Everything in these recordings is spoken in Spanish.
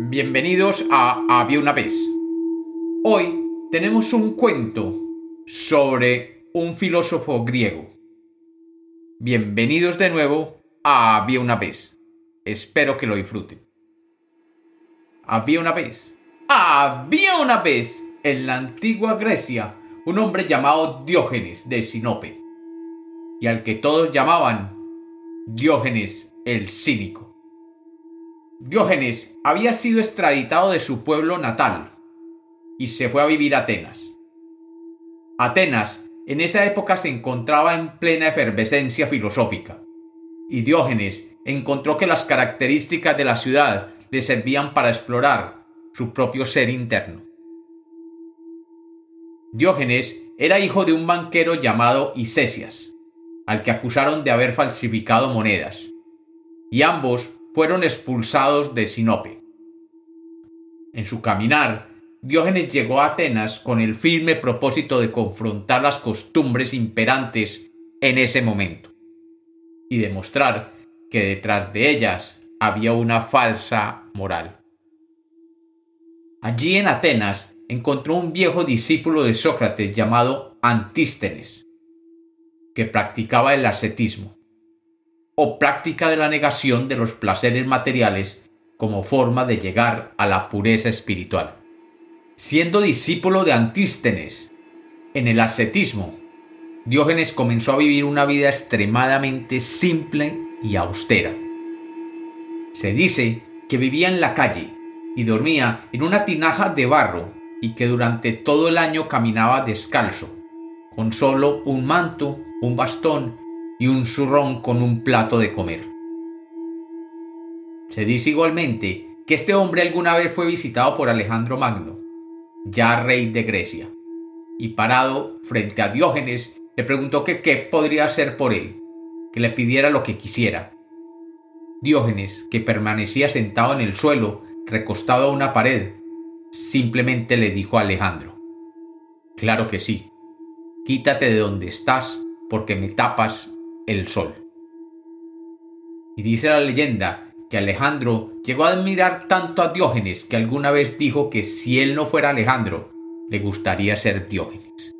Bienvenidos a Había una vez. Hoy tenemos un cuento sobre un filósofo griego. Bienvenidos de nuevo a Había una vez. Espero que lo disfruten. Había una vez. Había una vez en la antigua Grecia un hombre llamado Diógenes de Sinope, y al que todos llamaban Diógenes el Cínico. Diógenes había sido extraditado de su pueblo natal y se fue a vivir a Atenas. Atenas en esa época se encontraba en plena efervescencia filosófica, y Diógenes encontró que las características de la ciudad le servían para explorar su propio ser interno. Diógenes era hijo de un banquero llamado Isesias, al que acusaron de haber falsificado monedas, y ambos fueron expulsados de Sinope. En su caminar, Diógenes llegó a Atenas con el firme propósito de confrontar las costumbres imperantes en ese momento y demostrar que detrás de ellas había una falsa moral. Allí en Atenas encontró un viejo discípulo de Sócrates llamado Antístenes, que practicaba el ascetismo o práctica de la negación de los placeres materiales como forma de llegar a la pureza espiritual. Siendo discípulo de Antístenes, en el ascetismo, Diógenes comenzó a vivir una vida extremadamente simple y austera. Se dice que vivía en la calle y dormía en una tinaja de barro y que durante todo el año caminaba descalzo, con solo un manto, un bastón y un zurrón con un plato de comer. Se dice igualmente que este hombre alguna vez fue visitado por Alejandro Magno, ya rey de Grecia, y parado frente a Diógenes le preguntó que qué podría hacer por él, que le pidiera lo que quisiera. Diógenes, que permanecía sentado en el suelo, recostado a una pared, simplemente le dijo a Alejandro, Claro que sí, quítate de donde estás porque me tapas el sol. Y dice la leyenda que Alejandro llegó a admirar tanto a Diógenes que alguna vez dijo que si él no fuera Alejandro, le gustaría ser Diógenes.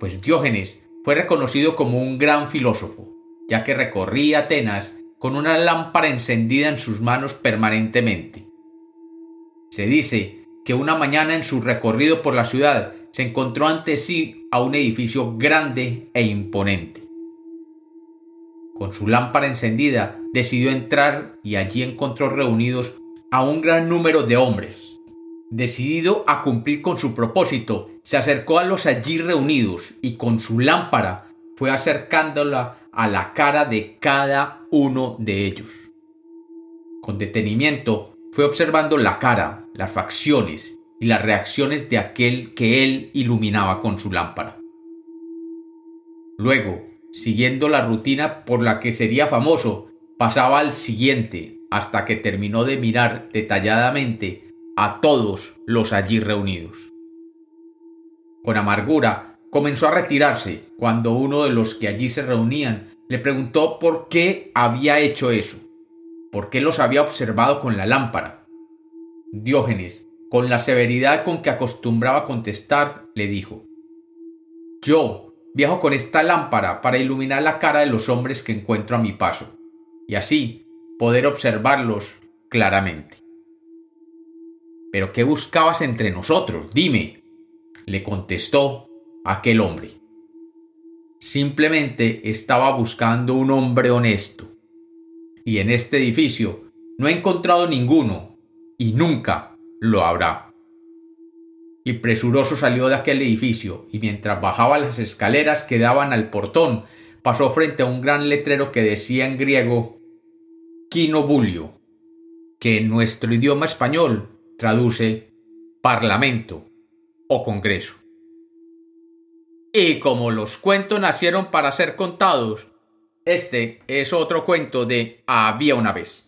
Pues Diógenes fue reconocido como un gran filósofo, ya que recorría Atenas con una lámpara encendida en sus manos permanentemente. Se dice que una mañana en su recorrido por la ciudad se encontró ante sí a un edificio grande e imponente. Con su lámpara encendida, decidió entrar y allí encontró reunidos a un gran número de hombres. Decidido a cumplir con su propósito, se acercó a los allí reunidos y con su lámpara fue acercándola a la cara de cada uno de ellos. Con detenimiento fue observando la cara, las facciones y las reacciones de aquel que él iluminaba con su lámpara. Luego siguiendo la rutina por la que sería famoso, pasaba al siguiente hasta que terminó de mirar detalladamente a todos los allí reunidos. Con amargura comenzó a retirarse cuando uno de los que allí se reunían le preguntó por qué había hecho eso, por qué los había observado con la lámpara. Diógenes, con la severidad con que acostumbraba contestar, le dijo Yo Viajo con esta lámpara para iluminar la cara de los hombres que encuentro a mi paso, y así poder observarlos claramente. ¿Pero qué buscabas entre nosotros? Dime, le contestó aquel hombre. Simplemente estaba buscando un hombre honesto, y en este edificio no he encontrado ninguno, y nunca lo habrá y presuroso salió de aquel edificio, y mientras bajaba las escaleras que daban al portón, pasó frente a un gran letrero que decía en griego Quinobulio, que en nuestro idioma español traduce Parlamento o Congreso. Y como los cuentos nacieron para ser contados, este es otro cuento de Había una vez.